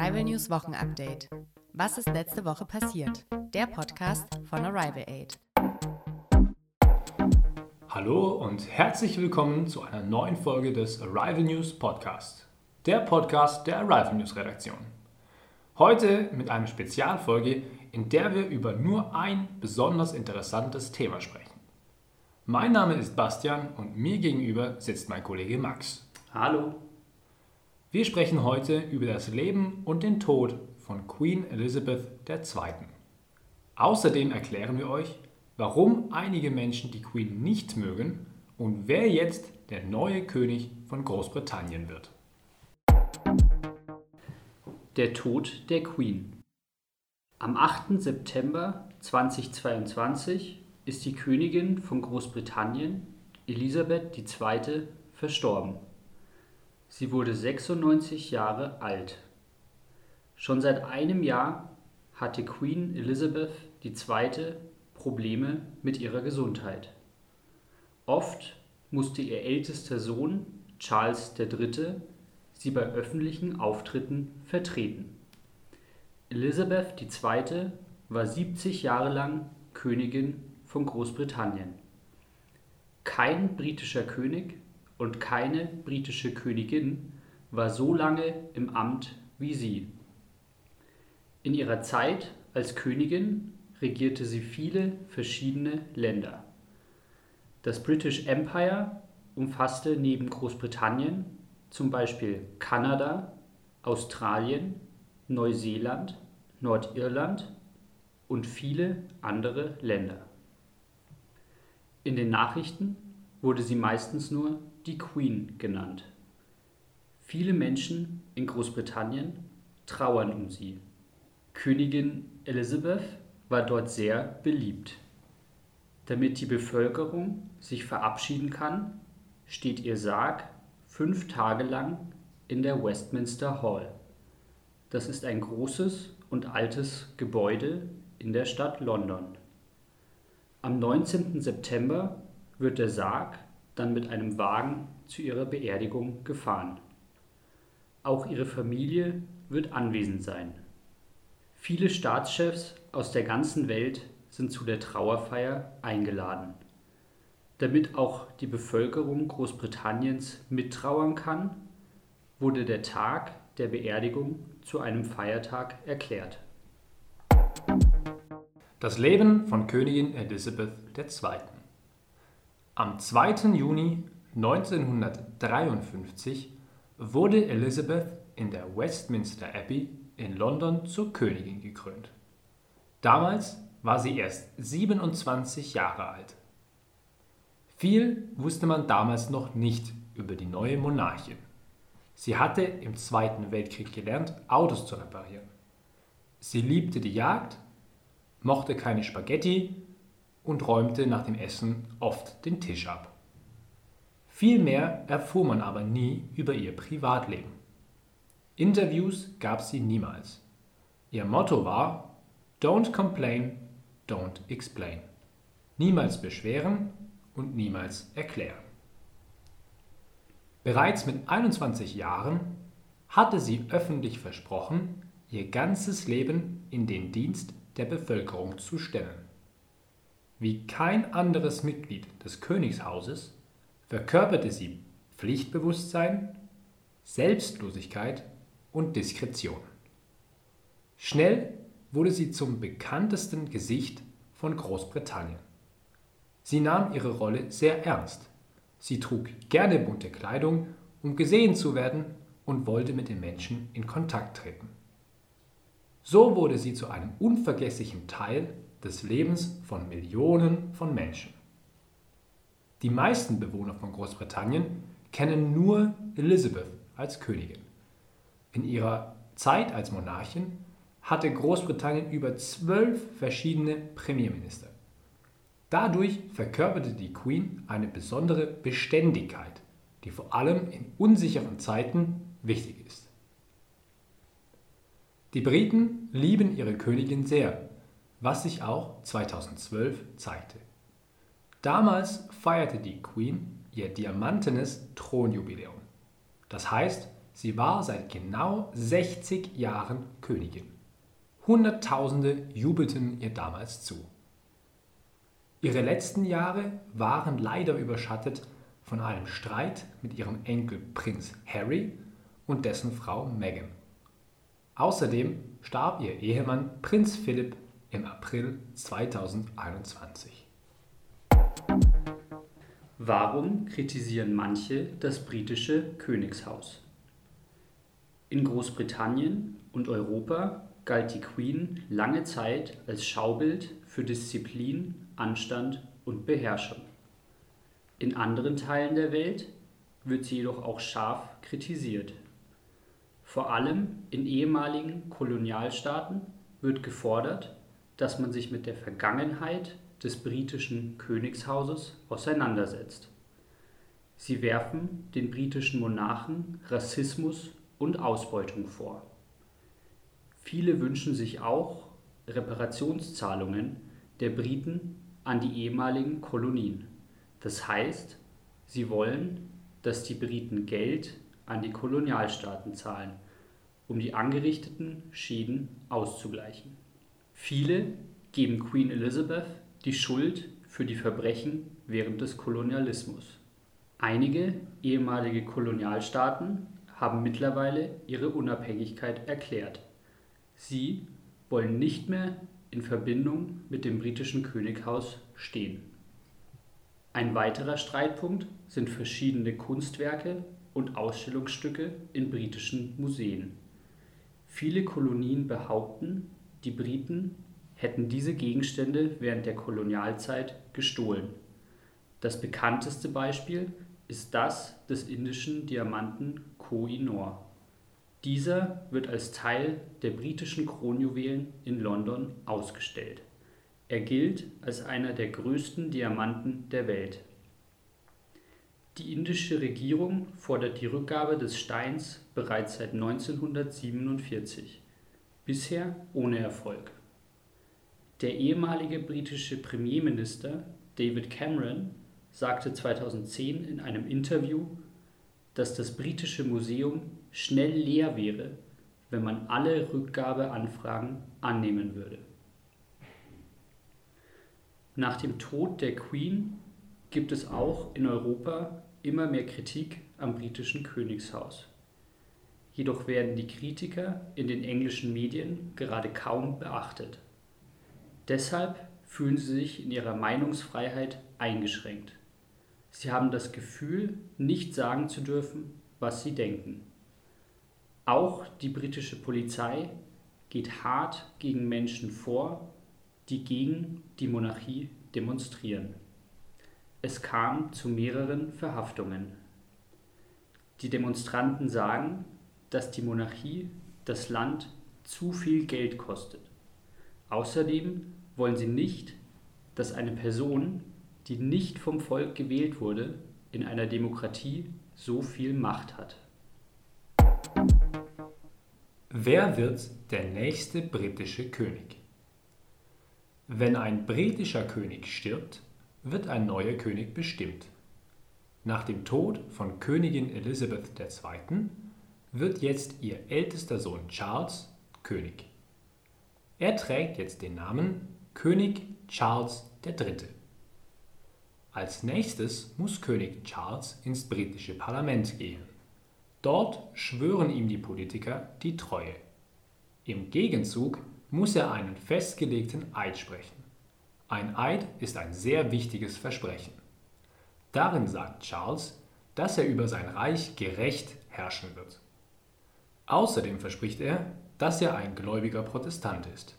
Arrival News Wochenupdate. Was ist letzte Woche passiert? Der Podcast von Arrival Aid. Hallo und herzlich willkommen zu einer neuen Folge des Arrival News Podcast. Der Podcast der Arrival News Redaktion. Heute mit einer Spezialfolge, in der wir über nur ein besonders interessantes Thema sprechen. Mein Name ist Bastian und mir gegenüber sitzt mein Kollege Max. Hallo. Wir sprechen heute über das Leben und den Tod von Queen Elizabeth II. Außerdem erklären wir euch, warum einige Menschen die Queen nicht mögen und wer jetzt der neue König von Großbritannien wird. Der Tod der Queen. Am 8. September 2022 ist die Königin von Großbritannien, Elisabeth II., verstorben. Sie wurde 96 Jahre alt. Schon seit einem Jahr hatte Queen Elizabeth II. Probleme mit ihrer Gesundheit. Oft musste ihr ältester Sohn Charles III. sie bei öffentlichen Auftritten vertreten. Elizabeth II. war 70 Jahre lang Königin von Großbritannien. Kein britischer König und keine britische Königin war so lange im Amt wie sie. In ihrer Zeit als Königin regierte sie viele verschiedene Länder. Das British Empire umfasste neben Großbritannien zum Beispiel Kanada, Australien, Neuseeland, Nordirland und viele andere Länder. In den Nachrichten wurde sie meistens nur die Queen genannt. Viele Menschen in Großbritannien trauern um sie. Königin Elizabeth war dort sehr beliebt. Damit die Bevölkerung sich verabschieden kann, steht ihr Sarg fünf Tage lang in der Westminster Hall. Das ist ein großes und altes Gebäude in der Stadt London. Am 19. September wird der Sarg dann mit einem Wagen zu ihrer Beerdigung gefahren. Auch ihre Familie wird anwesend sein. Viele Staatschefs aus der ganzen Welt sind zu der Trauerfeier eingeladen. Damit auch die Bevölkerung Großbritanniens mittrauern kann, wurde der Tag der Beerdigung zu einem Feiertag erklärt. Das Leben von Königin Elizabeth II. Am 2. Juni 1953 wurde Elizabeth in der Westminster Abbey in London zur Königin gekrönt. Damals war sie erst 27 Jahre alt. Viel wusste man damals noch nicht über die neue Monarchin. Sie hatte im Zweiten Weltkrieg gelernt, Autos zu reparieren. Sie liebte die Jagd, mochte keine Spaghetti und räumte nach dem Essen oft den Tisch ab. Viel mehr erfuhr man aber nie über ihr Privatleben. Interviews gab sie niemals. Ihr Motto war Don't complain, don't explain. Niemals beschweren und niemals erklären. Bereits mit 21 Jahren hatte sie öffentlich versprochen, ihr ganzes Leben in den Dienst der Bevölkerung zu stellen. Wie kein anderes Mitglied des Königshauses verkörperte sie Pflichtbewusstsein, Selbstlosigkeit und Diskretion. Schnell wurde sie zum bekanntesten Gesicht von Großbritannien. Sie nahm ihre Rolle sehr ernst. Sie trug gerne bunte Kleidung, um gesehen zu werden und wollte mit den Menschen in Kontakt treten. So wurde sie zu einem unvergesslichen Teil des Lebens von Millionen von Menschen. Die meisten Bewohner von Großbritannien kennen nur Elizabeth als Königin. In ihrer Zeit als Monarchin hatte Großbritannien über zwölf verschiedene Premierminister. Dadurch verkörperte die Queen eine besondere Beständigkeit, die vor allem in unsicheren Zeiten wichtig ist. Die Briten lieben ihre Königin sehr was sich auch 2012 zeigte. Damals feierte die Queen ihr diamantenes Thronjubiläum. Das heißt, Sie war seit genau 60 Jahren Königin. Hunderttausende jubelten ihr damals zu. Ihre letzten Jahre waren leider überschattet von einem Streit mit ihrem Enkel Prinz Harry und dessen Frau Meghan. Außerdem starb ihr Ehemann Prinz Philipp im April 2021. Warum kritisieren manche das britische Königshaus? In Großbritannien und Europa galt die Queen lange Zeit als Schaubild für Disziplin, Anstand und Beherrschung. In anderen Teilen der Welt wird sie jedoch auch scharf kritisiert. Vor allem in ehemaligen Kolonialstaaten wird gefordert, dass man sich mit der Vergangenheit des britischen Königshauses auseinandersetzt. Sie werfen den britischen Monarchen Rassismus und Ausbeutung vor. Viele wünschen sich auch Reparationszahlungen der Briten an die ehemaligen Kolonien. Das heißt, sie wollen, dass die Briten Geld an die Kolonialstaaten zahlen, um die angerichteten Schäden auszugleichen. Viele geben Queen Elizabeth die Schuld für die Verbrechen während des Kolonialismus. Einige ehemalige Kolonialstaaten haben mittlerweile ihre Unabhängigkeit erklärt. Sie wollen nicht mehr in Verbindung mit dem britischen Könighaus stehen. Ein weiterer Streitpunkt sind verschiedene Kunstwerke und Ausstellungsstücke in britischen Museen. Viele Kolonien behaupten, die Briten hätten diese Gegenstände während der Kolonialzeit gestohlen. Das bekannteste Beispiel ist das des indischen Diamanten Koh-i-Noor. Dieser wird als Teil der britischen Kronjuwelen in London ausgestellt. Er gilt als einer der größten Diamanten der Welt. Die indische Regierung fordert die Rückgabe des Steins bereits seit 1947, bisher ohne Erfolg. Der ehemalige britische Premierminister David Cameron sagte 2010 in einem Interview, dass das britische Museum schnell leer wäre, wenn man alle Rückgabeanfragen annehmen würde. Nach dem Tod der Queen gibt es auch in Europa immer mehr Kritik am britischen Königshaus. Jedoch werden die Kritiker in den englischen Medien gerade kaum beachtet. Deshalb fühlen sie sich in ihrer Meinungsfreiheit eingeschränkt. Sie haben das Gefühl, nicht sagen zu dürfen, was sie denken. Auch die britische Polizei geht hart gegen Menschen vor, die gegen die Monarchie demonstrieren. Es kam zu mehreren Verhaftungen. Die Demonstranten sagen, dass die Monarchie das Land zu viel Geld kostet. Außerdem wollen sie nicht, dass eine Person, die nicht vom Volk gewählt wurde, in einer Demokratie so viel Macht hat. Wer wird der nächste britische König? Wenn ein britischer König stirbt, wird ein neuer König bestimmt. Nach dem Tod von Königin Elisabeth II. Wird jetzt ihr ältester Sohn Charles König. Er trägt jetzt den Namen König Charles III. Als nächstes muss König Charles ins britische Parlament gehen. Dort schwören ihm die Politiker die Treue. Im Gegenzug muss er einen festgelegten Eid sprechen. Ein Eid ist ein sehr wichtiges Versprechen. Darin sagt Charles, dass er über sein Reich gerecht herrschen wird. Außerdem verspricht er, dass er ein gläubiger Protestant ist.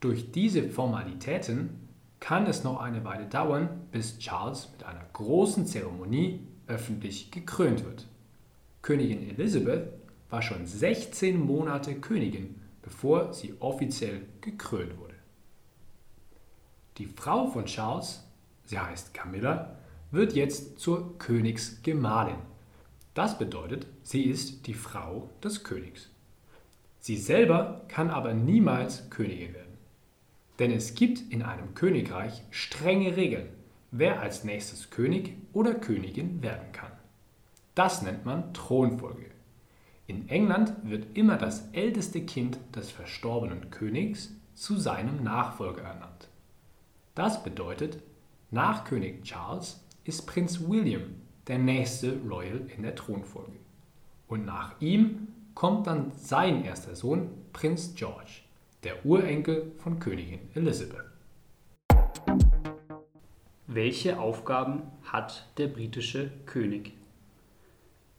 Durch diese Formalitäten kann es noch eine Weile dauern, bis Charles mit einer großen Zeremonie öffentlich gekrönt wird. Königin Elizabeth war schon 16 Monate Königin, bevor sie offiziell gekrönt wurde. Die Frau von Charles, sie heißt Camilla, wird jetzt zur Königsgemahlin. Das bedeutet, sie ist die Frau des Königs. Sie selber kann aber niemals Königin werden. Denn es gibt in einem Königreich strenge Regeln, wer als nächstes König oder Königin werden kann. Das nennt man Thronfolge. In England wird immer das älteste Kind des verstorbenen Königs zu seinem Nachfolger ernannt. Das bedeutet, nach König Charles ist Prinz William der nächste Royal in der Thronfolge. Und nach ihm kommt dann sein erster Sohn, Prinz George, der Urenkel von Königin Elizabeth. Welche Aufgaben hat der britische König?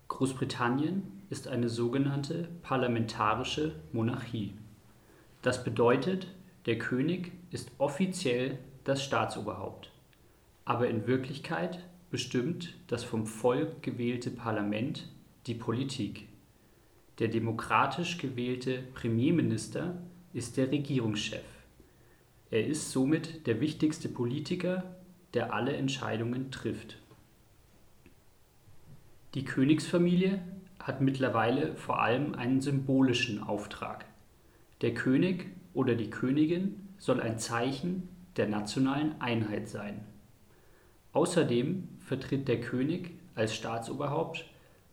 Großbritannien ist eine sogenannte parlamentarische Monarchie. Das bedeutet, der König ist offiziell das Staatsoberhaupt, aber in Wirklichkeit bestimmt das vom Volk gewählte Parlament die Politik. Der demokratisch gewählte Premierminister ist der Regierungschef. Er ist somit der wichtigste Politiker der alle Entscheidungen trifft. Die Königsfamilie hat mittlerweile vor allem einen symbolischen Auftrag. Der König oder die Königin soll ein Zeichen der nationalen Einheit sein. Außerdem vertritt der König als Staatsoberhaupt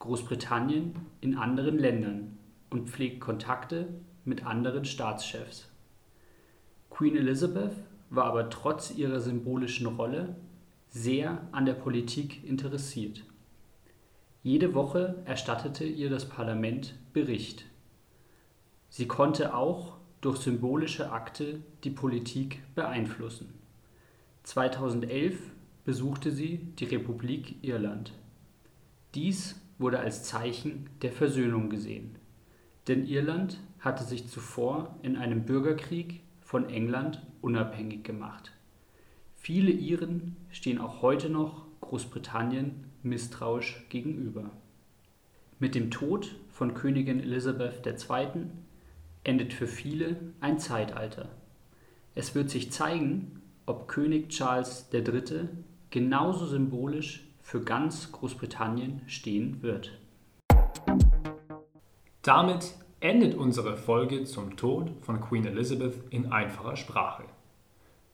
Großbritannien in anderen Ländern und pflegt Kontakte mit anderen Staatschefs. Queen Elizabeth war aber trotz ihrer symbolischen Rolle sehr an der Politik interessiert. Jede Woche erstattete ihr das Parlament Bericht. Sie konnte auch durch symbolische Akte die Politik beeinflussen. 2011 besuchte sie die Republik Irland. Dies wurde als Zeichen der Versöhnung gesehen, denn Irland hatte sich zuvor in einem Bürgerkrieg von England unabhängig gemacht. Viele Iren stehen auch heute noch Großbritannien misstrauisch gegenüber. Mit dem Tod von Königin Elisabeth II. endet für viele ein Zeitalter. Es wird sich zeigen, ob König Charles III. Genauso symbolisch für ganz Großbritannien stehen wird. Damit endet unsere Folge zum Tod von Queen Elizabeth in einfacher Sprache.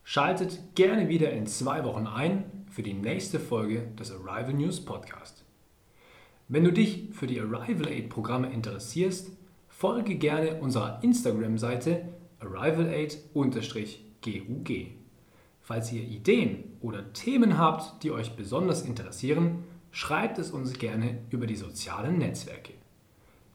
Schaltet gerne wieder in zwei Wochen ein für die nächste Folge des Arrival News Podcast. Wenn du dich für die Arrival Aid Programme interessierst, folge gerne unserer Instagram-Seite arrivalaid-gug. Falls ihr Ideen oder Themen habt, die euch besonders interessieren, schreibt es uns gerne über die sozialen Netzwerke.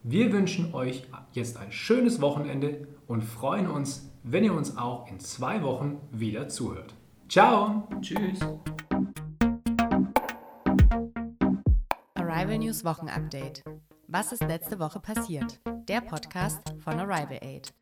Wir wünschen euch jetzt ein schönes Wochenende und freuen uns, wenn ihr uns auch in zwei Wochen wieder zuhört. Ciao! Tschüss! Arrival News Wochenupdate. Was ist letzte Woche passiert? Der Podcast von Arrival Aid.